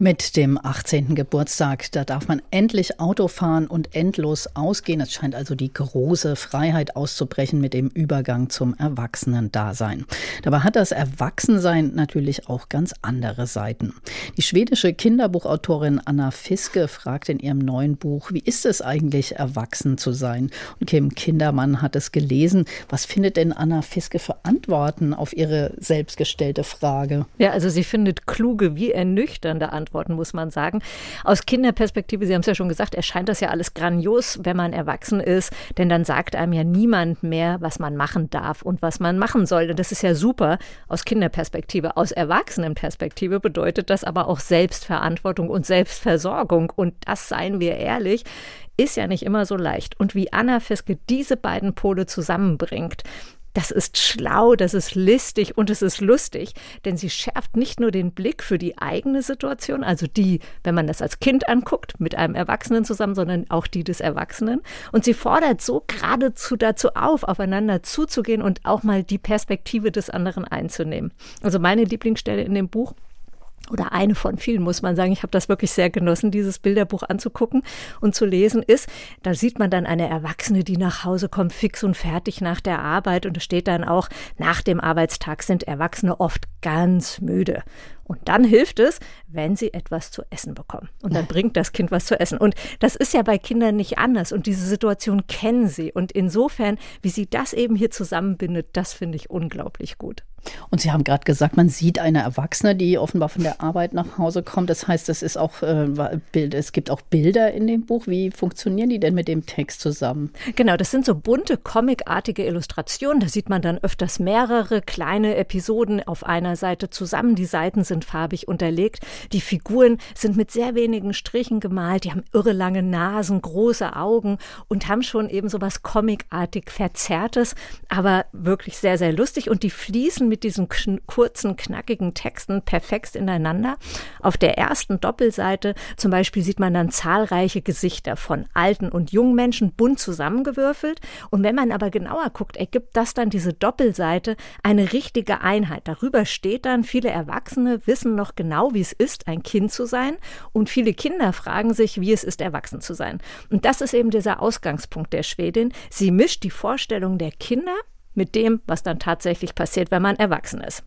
Mit dem 18. Geburtstag, da darf man endlich Auto fahren und endlos ausgehen. Es scheint also die große Freiheit auszubrechen mit dem Übergang zum Erwachsenen-Dasein. Dabei hat das Erwachsensein natürlich auch ganz andere Seiten. Die schwedische Kinderbuchautorin Anna Fiske fragt in ihrem neuen Buch, wie ist es eigentlich, erwachsen zu sein? Und Kim Kindermann hat es gelesen. Was findet denn Anna Fiske für Antworten auf ihre selbstgestellte Frage? Ja, also sie findet klug kluge wie ernüchternde Antworten, muss man sagen. Aus Kinderperspektive, Sie haben es ja schon gesagt, erscheint das ja alles grandios, wenn man erwachsen ist, denn dann sagt einem ja niemand mehr, was man machen darf und was man machen soll. Und das ist ja super aus Kinderperspektive. Aus Erwachsenenperspektive bedeutet das aber auch Selbstverantwortung und Selbstversorgung. Und das, seien wir ehrlich, ist ja nicht immer so leicht. Und wie Anna Fiske diese beiden Pole zusammenbringt, das ist schlau, das ist listig und es ist lustig, denn sie schärft nicht nur den Blick für die eigene Situation, also die, wenn man das als Kind anguckt, mit einem Erwachsenen zusammen, sondern auch die des Erwachsenen. Und sie fordert so geradezu dazu auf, aufeinander zuzugehen und auch mal die Perspektive des anderen einzunehmen. Also meine Lieblingsstelle in dem Buch oder eine von vielen, muss man sagen. Ich habe das wirklich sehr genossen, dieses Bilderbuch anzugucken und zu lesen ist. Da sieht man dann eine Erwachsene, die nach Hause kommt, fix und fertig nach der Arbeit. Und es steht dann auch, nach dem Arbeitstag sind Erwachsene oft ganz müde. Und dann hilft es, wenn sie etwas zu essen bekommen. Und dann bringt das Kind was zu essen. Und das ist ja bei Kindern nicht anders. Und diese Situation kennen sie. Und insofern, wie sie das eben hier zusammenbindet, das finde ich unglaublich gut. Und Sie haben gerade gesagt, man sieht eine Erwachsene, die offenbar von der Arbeit nach Hause kommt. Das heißt, es ist auch äh, Bild, es gibt auch Bilder in dem Buch. Wie funktionieren die denn mit dem Text zusammen? Genau, das sind so bunte, comicartige Illustrationen. Da sieht man dann öfters mehrere kleine Episoden auf einer Seite zusammen. Die Seiten sind farbig unterlegt. Die Figuren sind mit sehr wenigen Strichen gemalt. Die haben irre lange Nasen, große Augen und haben schon eben so was comicartig Verzerrtes, aber wirklich sehr, sehr lustig. Und die fließen mit diesen kurzen, knackigen Texten perfekt ineinander. Auf der ersten Doppelseite zum Beispiel sieht man dann zahlreiche Gesichter von alten und jungen Menschen bunt zusammengewürfelt. Und wenn man aber genauer guckt, ergibt das dann diese Doppelseite eine richtige Einheit. Darüber steht dann, viele Erwachsene wissen noch genau, wie es ist, ein Kind zu sein. Und viele Kinder fragen sich, wie es ist, erwachsen zu sein. Und das ist eben dieser Ausgangspunkt der Schwedin. Sie mischt die Vorstellung der Kinder mit dem, was dann tatsächlich passiert, wenn man erwachsen ist.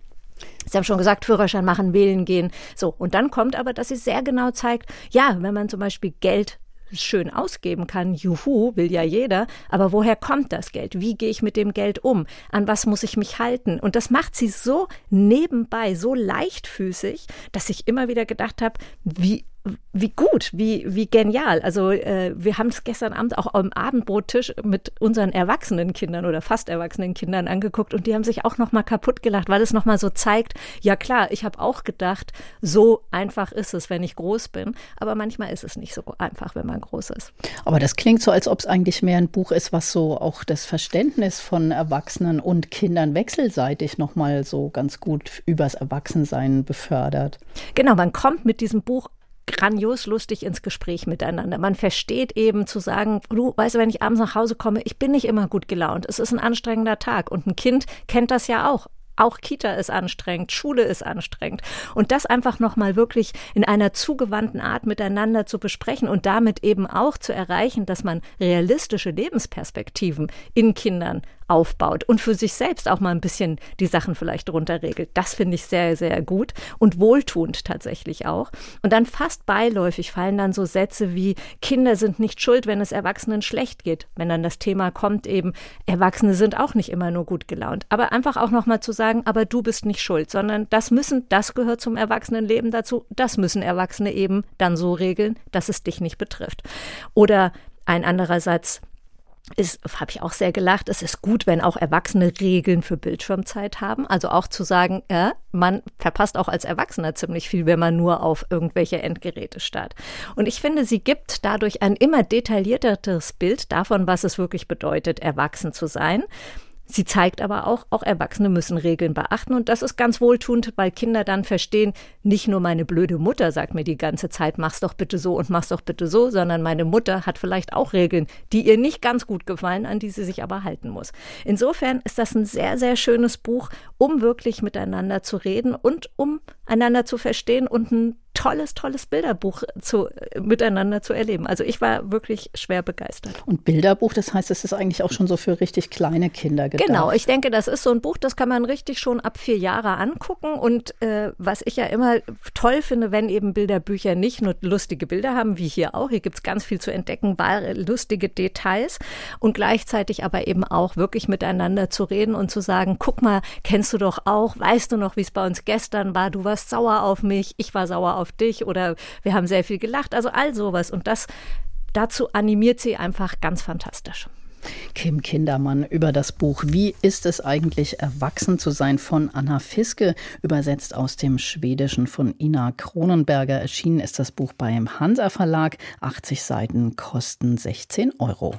Sie haben schon gesagt, Führerschein machen, wählen gehen. So, und dann kommt aber, dass sie sehr genau zeigt, ja, wenn man zum Beispiel Geld schön ausgeben kann, juhu, will ja jeder, aber woher kommt das Geld? Wie gehe ich mit dem Geld um? An was muss ich mich halten? Und das macht sie so nebenbei, so leichtfüßig, dass ich immer wieder gedacht habe, wie wie gut, wie, wie genial. Also äh, wir haben es gestern Abend auch am Abendbrottisch mit unseren erwachsenen Kindern oder fast erwachsenen Kindern angeguckt und die haben sich auch noch mal kaputt gelacht, weil es noch mal so zeigt, ja klar, ich habe auch gedacht, so einfach ist es, wenn ich groß bin, aber manchmal ist es nicht so einfach, wenn man groß ist. Aber das klingt so, als ob es eigentlich mehr ein Buch ist, was so auch das Verständnis von Erwachsenen und Kindern wechselseitig noch mal so ganz gut übers Erwachsensein befördert. Genau, man kommt mit diesem Buch grandios lustig ins Gespräch miteinander. Man versteht eben zu sagen, du weißt, wenn ich abends nach Hause komme, ich bin nicht immer gut gelaunt. Es ist ein anstrengender Tag und ein Kind kennt das ja auch. Auch Kita ist anstrengend, Schule ist anstrengend. Und das einfach nochmal wirklich in einer zugewandten Art miteinander zu besprechen und damit eben auch zu erreichen, dass man realistische Lebensperspektiven in Kindern aufbaut und für sich selbst auch mal ein bisschen die Sachen vielleicht runterregelt. Das finde ich sehr, sehr gut und wohltuend tatsächlich auch. Und dann fast beiläufig fallen dann so Sätze wie Kinder sind nicht schuld, wenn es Erwachsenen schlecht geht. Wenn dann das Thema kommt eben, Erwachsene sind auch nicht immer nur gut gelaunt. Aber einfach auch nochmal zu sagen, aber du bist nicht schuld, sondern das müssen, das gehört zum Erwachsenenleben dazu, das müssen Erwachsene eben dann so regeln, dass es dich nicht betrifft. Oder ein anderer Satz, ist, habe ich auch sehr gelacht, es ist gut, wenn auch Erwachsene Regeln für Bildschirmzeit haben. Also auch zu sagen, ja, man verpasst auch als Erwachsener ziemlich viel, wenn man nur auf irgendwelche Endgeräte starrt. Und ich finde, sie gibt dadurch ein immer detaillierteres Bild davon, was es wirklich bedeutet, erwachsen zu sein. Sie zeigt aber auch, auch Erwachsene müssen Regeln beachten und das ist ganz wohltuend, weil Kinder dann verstehen, nicht nur meine blöde Mutter sagt mir die ganze Zeit, mach's doch bitte so und mach's doch bitte so, sondern meine Mutter hat vielleicht auch Regeln, die ihr nicht ganz gut gefallen, an die sie sich aber halten muss. Insofern ist das ein sehr, sehr schönes Buch, um wirklich miteinander zu reden und um einander zu verstehen und ein tolles, tolles Bilderbuch zu, miteinander zu erleben. Also ich war wirklich schwer begeistert. Und Bilderbuch, das heißt, es ist eigentlich auch schon so für richtig kleine Kinder gedacht. Genau, ich denke, das ist so ein Buch, das kann man richtig schon ab vier Jahre angucken. Und äh, was ich ja immer toll finde, wenn eben Bilderbücher nicht nur lustige Bilder haben, wie hier auch. Hier gibt es ganz viel zu entdecken, wahre, lustige Details und gleichzeitig aber eben auch wirklich miteinander zu reden und zu sagen, guck mal, kennst du doch auch, weißt du noch, wie es bei uns gestern war, du warst sauer auf mich, ich war sauer auf dich oder wir haben sehr viel gelacht. Also all sowas. Und das dazu animiert sie einfach ganz fantastisch. Kim Kindermann über das Buch Wie ist es eigentlich, erwachsen zu sein von Anna Fiske, übersetzt aus dem Schwedischen von Ina Kronenberger. Erschienen ist das Buch beim Hansa Verlag. 80 Seiten kosten 16 Euro.